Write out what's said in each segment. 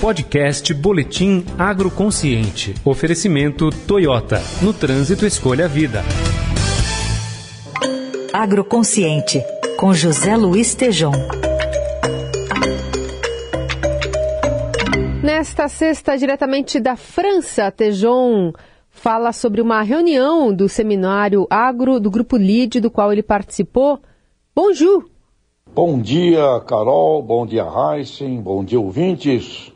Podcast Boletim Agroconsciente. Oferecimento Toyota. No trânsito, escolha a vida. Agroconsciente, com José Luiz Tejom. Nesta sexta, diretamente da França, Tejon fala sobre uma reunião do seminário agro do Grupo LID, do qual ele participou. Bonjour! Bom dia, Carol. Bom dia, Heisen. Bom dia, ouvintes.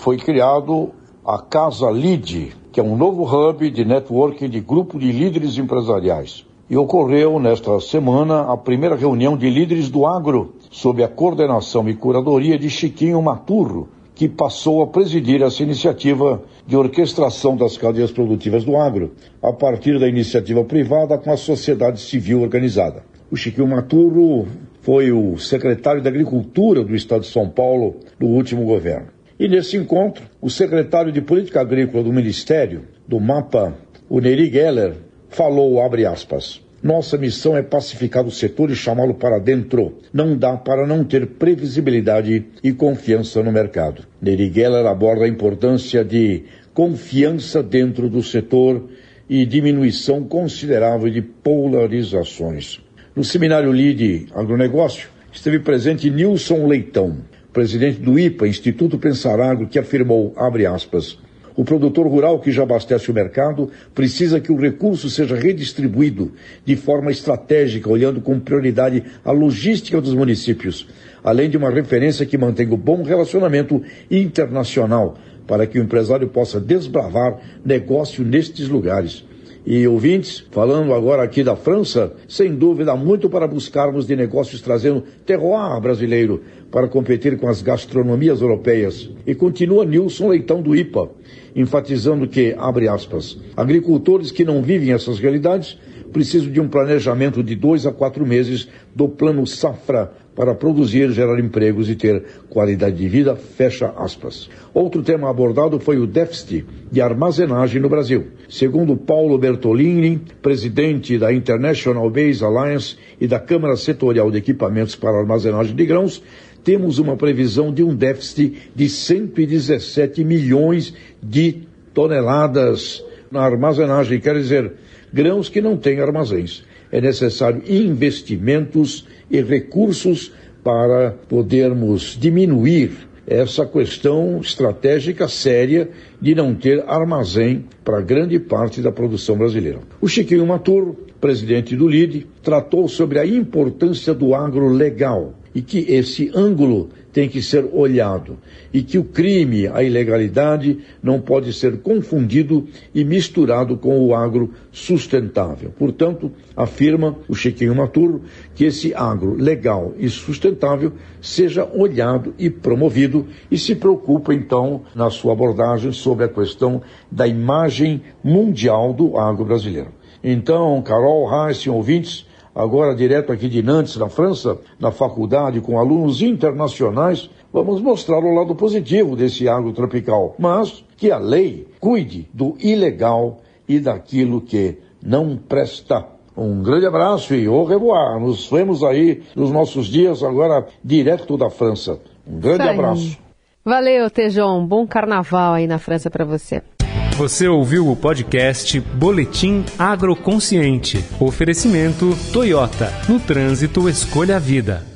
Foi criado a Casa LID, que é um novo hub de networking de grupo de líderes empresariais. E ocorreu nesta semana a primeira reunião de líderes do agro, sob a coordenação e curadoria de Chiquinho Maturro, que passou a presidir essa iniciativa de orquestração das cadeias produtivas do agro, a partir da iniciativa privada com a sociedade civil organizada. O Chiquinho Maturro foi o secretário da Agricultura do Estado de São Paulo no último governo. E nesse encontro, o secretário de Política Agrícola do Ministério, do MAPA, o Neri Geller, falou, abre aspas, nossa missão é pacificar o setor e chamá-lo para dentro. Não dá para não ter previsibilidade e confiança no mercado. Neri Geller aborda a importância de confiança dentro do setor e diminuição considerável de polarizações. No seminário LIDE Agronegócio, esteve presente Nilson Leitão, presidente do IPA, Instituto Pensar Agro, que afirmou, abre aspas, o produtor rural que já abastece o mercado precisa que o recurso seja redistribuído de forma estratégica, olhando com prioridade a logística dos municípios, além de uma referência que mantenha o bom relacionamento internacional, para que o empresário possa desbravar negócio nestes lugares. E ouvintes, falando agora aqui da França, sem dúvida muito para buscarmos de negócios trazendo terroir brasileiro para competir com as gastronomias europeias. E continua Nilson Leitão do IPA, enfatizando que, abre aspas, agricultores que não vivem essas realidades precisam de um planejamento de dois a quatro meses do plano Safra para produzir, gerar empregos e ter qualidade de vida, fecha aspas. Outro tema abordado foi o déficit de armazenagem no Brasil. Segundo Paulo Bertolini, presidente da International Base Alliance e da Câmara Setorial de Equipamentos para Armazenagem de Grãos, temos uma previsão de um déficit de 117 milhões de toneladas na armazenagem, quer dizer, grãos que não têm armazéns. É necessário investimentos e recursos para podermos diminuir essa questão estratégica séria de não ter armazém para grande parte da produção brasileira. O Chiquinho Maturo, presidente do LIDE, tratou sobre a importância do agro legal e que esse ângulo tem que ser olhado e que o crime, a ilegalidade, não pode ser confundido e misturado com o agro sustentável. Portanto, afirma o Chiquinho Maturo que esse agro legal e sustentável seja olhado e promovido e se preocupa então na sua abordagem sobre a questão da imagem mundial do agro brasileiro. Então, Carol, Reis, ouvintes, agora direto aqui de Nantes, na França, na faculdade com alunos internacionais, vamos mostrar o lado positivo desse agro tropical, mas que a lei cuide do ilegal e daquilo que não presta. Um grande abraço e au revoir. Nos vemos aí nos nossos dias agora direto da França. Um grande abraço. Valeu, Tejon. Bom carnaval aí na França para você. Você ouviu o podcast Boletim Agroconsciente. Oferecimento Toyota. No trânsito, escolha a vida.